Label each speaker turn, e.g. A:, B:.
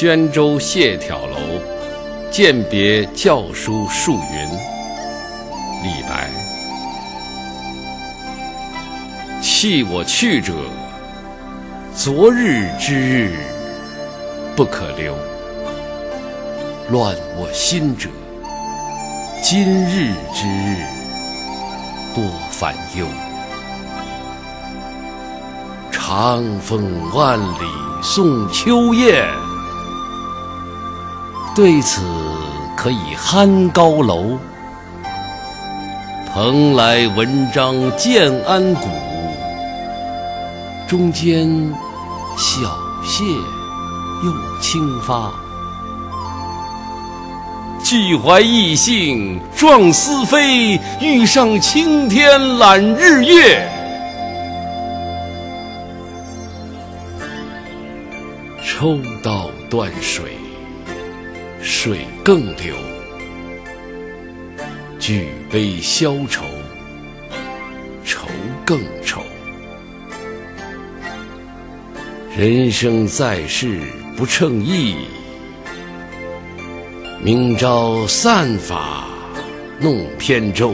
A: 宣州谢眺楼，饯别教书数云。李白。弃我去者，昨日之日不可留；乱我心者，今日之日多烦忧。长风万里送秋雁，对此可以酣高楼。蓬莱文章建安骨，中间小谢又清发。俱怀逸兴壮思飞，欲上青天揽日月。抽刀断水，水更流；举杯消愁，愁更愁。人生在世不称意，明朝散发弄扁舟。